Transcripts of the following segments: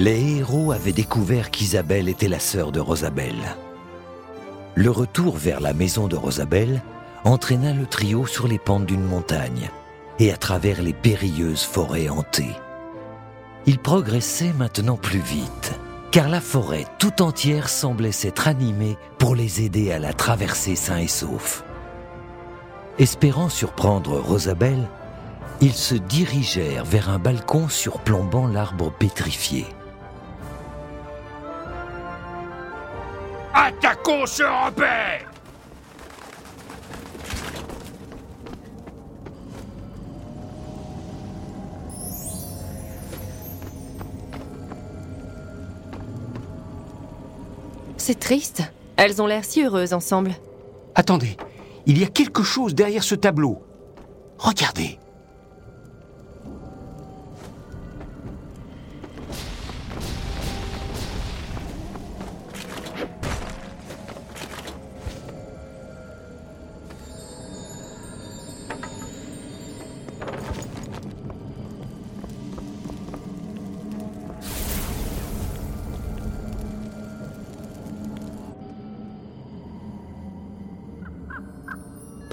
Les héros avaient découvert qu'Isabelle était la sœur de Rosabelle. Le retour vers la maison de Rosabelle entraîna le trio sur les pentes d'une montagne et à travers les périlleuses forêts hantées. Ils progressaient maintenant plus vite, car la forêt tout entière semblait s'être animée pour les aider à la traverser sains et saufs. Espérant surprendre Rosabelle, ils se dirigèrent vers un balcon surplombant l'arbre pétrifié. C'est triste. Elles ont l'air si heureuses ensemble. Attendez, il y a quelque chose derrière ce tableau. Regardez.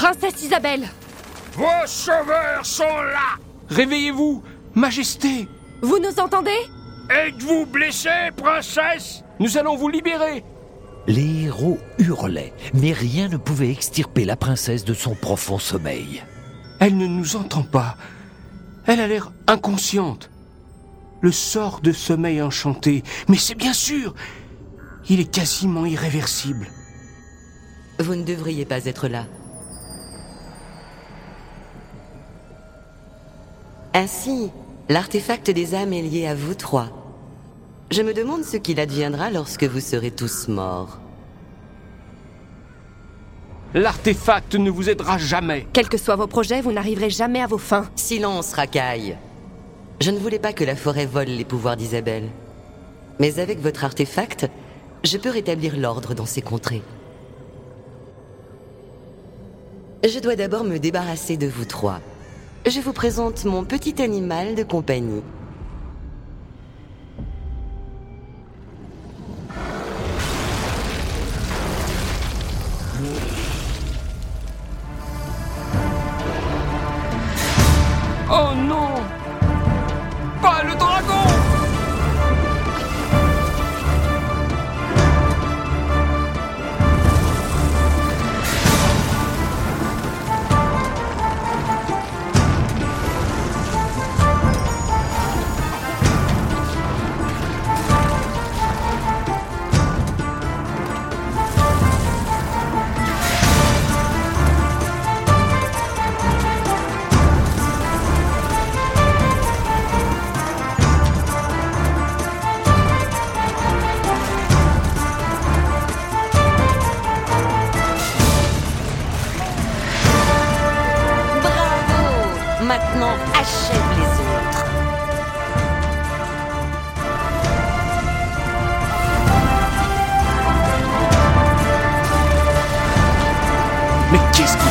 Princesse Isabelle Vos sauveurs sont là Réveillez-vous, Majesté Vous nous entendez? Êtes-vous blessée, princesse? Nous allons vous libérer Les héros hurlaient, mais rien ne pouvait extirper la princesse de son profond sommeil. Elle ne nous entend pas. Elle a l'air inconsciente. Le sort de sommeil enchanté. Mais c'est bien sûr Il est quasiment irréversible. Vous ne devriez pas être là. Ainsi, l'artefact des âmes est lié à vous trois. Je me demande ce qu'il adviendra lorsque vous serez tous morts. L'artefact ne vous aidera jamais. Quels que soient vos projets, vous n'arriverez jamais à vos fins. Silence, racaille. Je ne voulais pas que la forêt vole les pouvoirs d'Isabelle. Mais avec votre artefact, je peux rétablir l'ordre dans ces contrées. Je dois d'abord me débarrasser de vous trois. Je vous présente mon petit animal de compagnie. Mais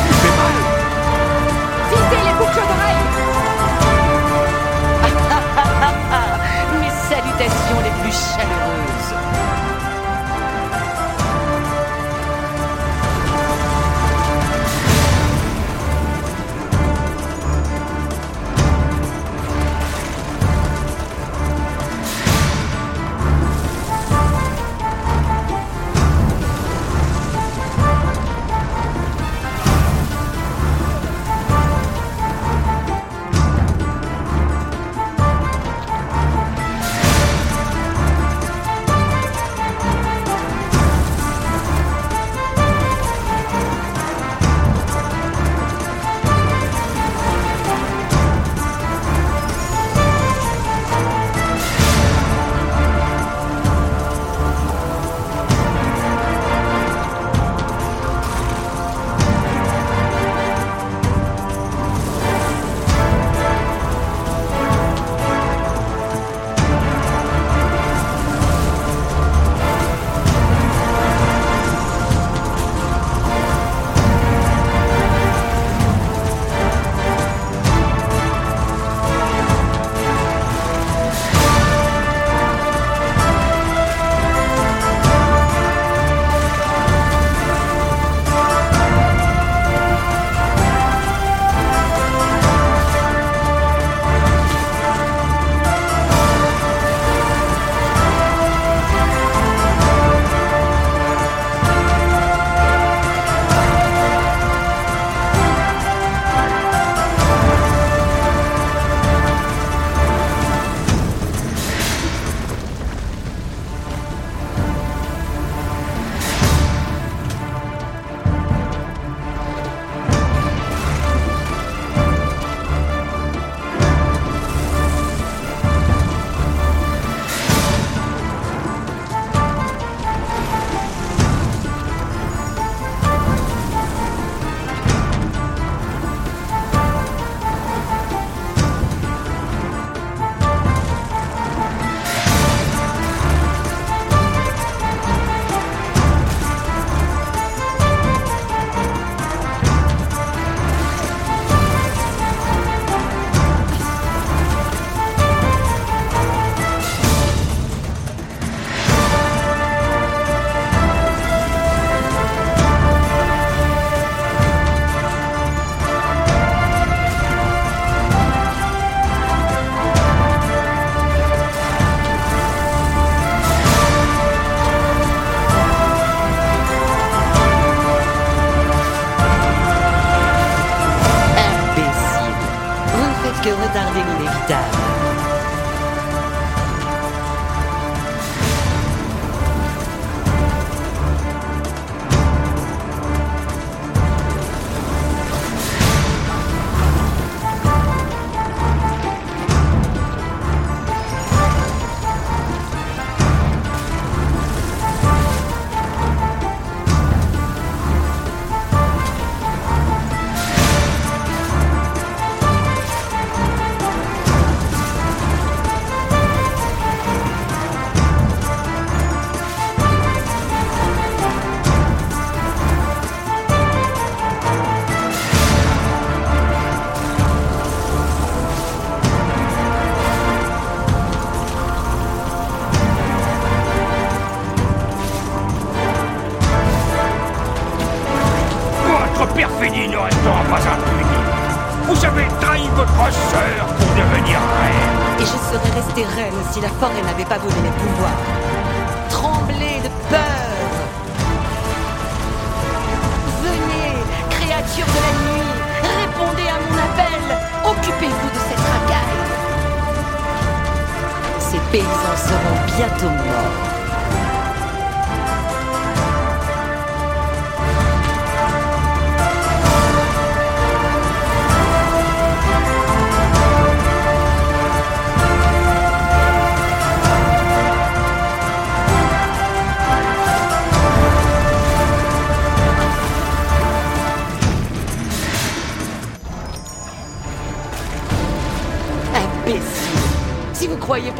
paysans seront bientôt morts.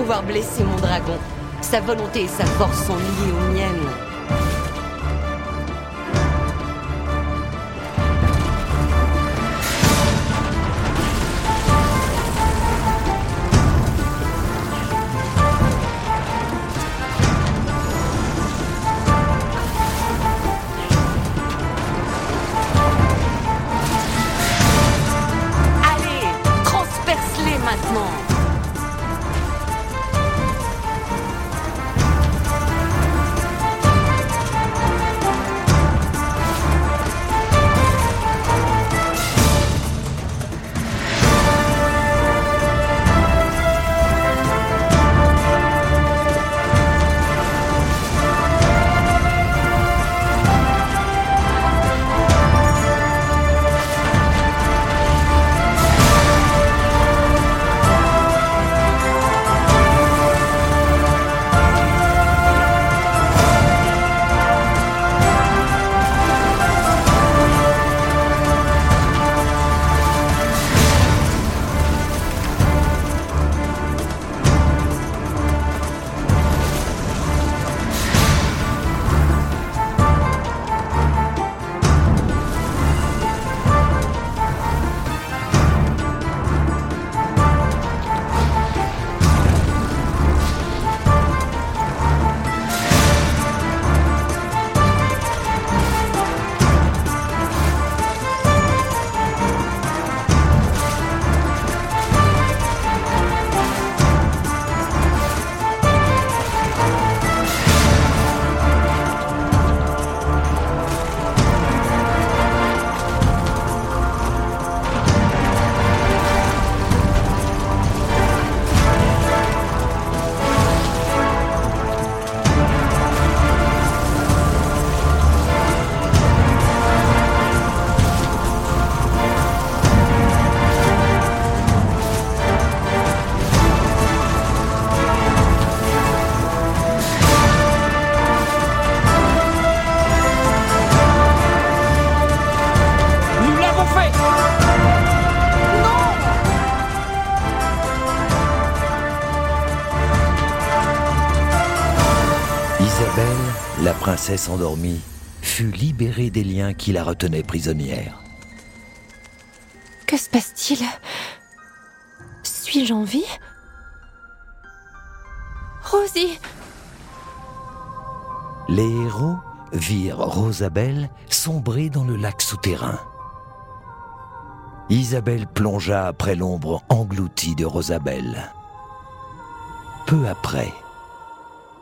Pouvoir blesser mon dragon, sa volonté et sa force sont liées aux miennes. La princesse endormie, fut libérée des liens qui la retenaient prisonnière. Que se passe-t-il? Suis-je en vie? Rosie Les héros virent Rosabelle sombrer dans le lac souterrain. Isabelle plongea après l'ombre engloutie de Rosabelle. Peu après,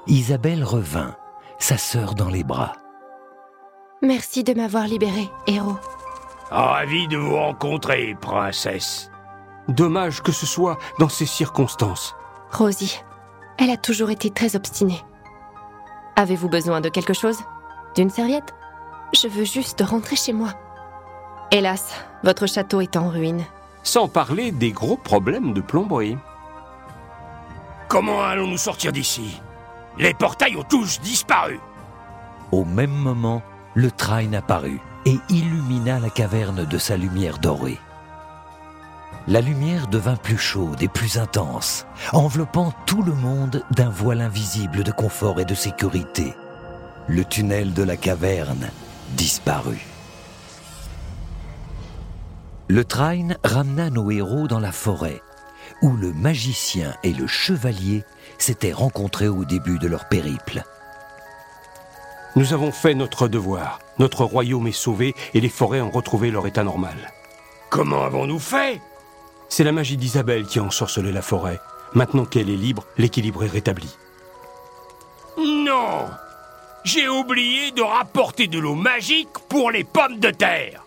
Isabelle revint, sa sœur dans les bras. Merci de m'avoir libérée, héros. Ravi de vous rencontrer, princesse. Dommage que ce soit dans ces circonstances. Rosie, elle a toujours été très obstinée. Avez-vous besoin de quelque chose? D'une serviette? Je veux juste rentrer chez moi. Hélas, votre château est en ruine. Sans parler des gros problèmes de plomberie. Comment allons-nous sortir d'ici? Les portails ont tous disparu. Au même moment, le train apparut et illumina la caverne de sa lumière dorée. La lumière devint plus chaude et plus intense, enveloppant tout le monde d'un voile invisible de confort et de sécurité. Le tunnel de la caverne disparut. Le train ramena nos héros dans la forêt, où le magicien et le chevalier s'étaient rencontrés au début de leur périple. Nous avons fait notre devoir. Notre royaume est sauvé et les forêts ont retrouvé leur état normal. Comment avons-nous fait? C'est la magie d'Isabelle qui a ensorcelé la forêt. Maintenant qu'elle est libre, l'équilibre est rétabli. Non J'ai oublié de rapporter de l'eau magique pour les pommes de terre.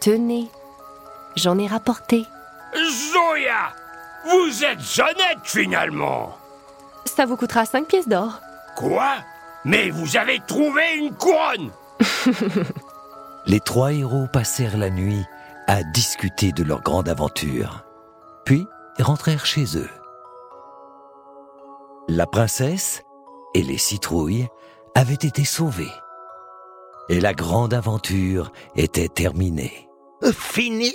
Tenez, j'en ai rapporté. Zoya Vous êtes honnête finalement Ça vous coûtera 5 pièces d'or. Quoi? Mais vous avez trouvé une couronne Les trois héros passèrent la nuit à discuter de leur grande aventure, puis rentrèrent chez eux. La princesse et les citrouilles avaient été sauvées, et la grande aventure était terminée. Fini?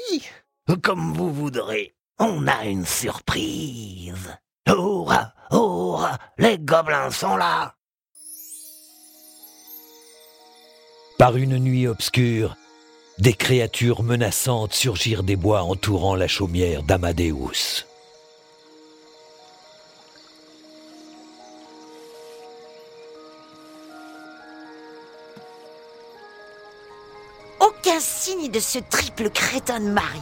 Comme vous voudrez. On a une surprise. Hurrah, hurrah, les gobelins sont là. Par une nuit obscure, des créatures menaçantes surgirent des bois entourant la chaumière d'Amadeus. Aucun signe de ce triple crétin de mari.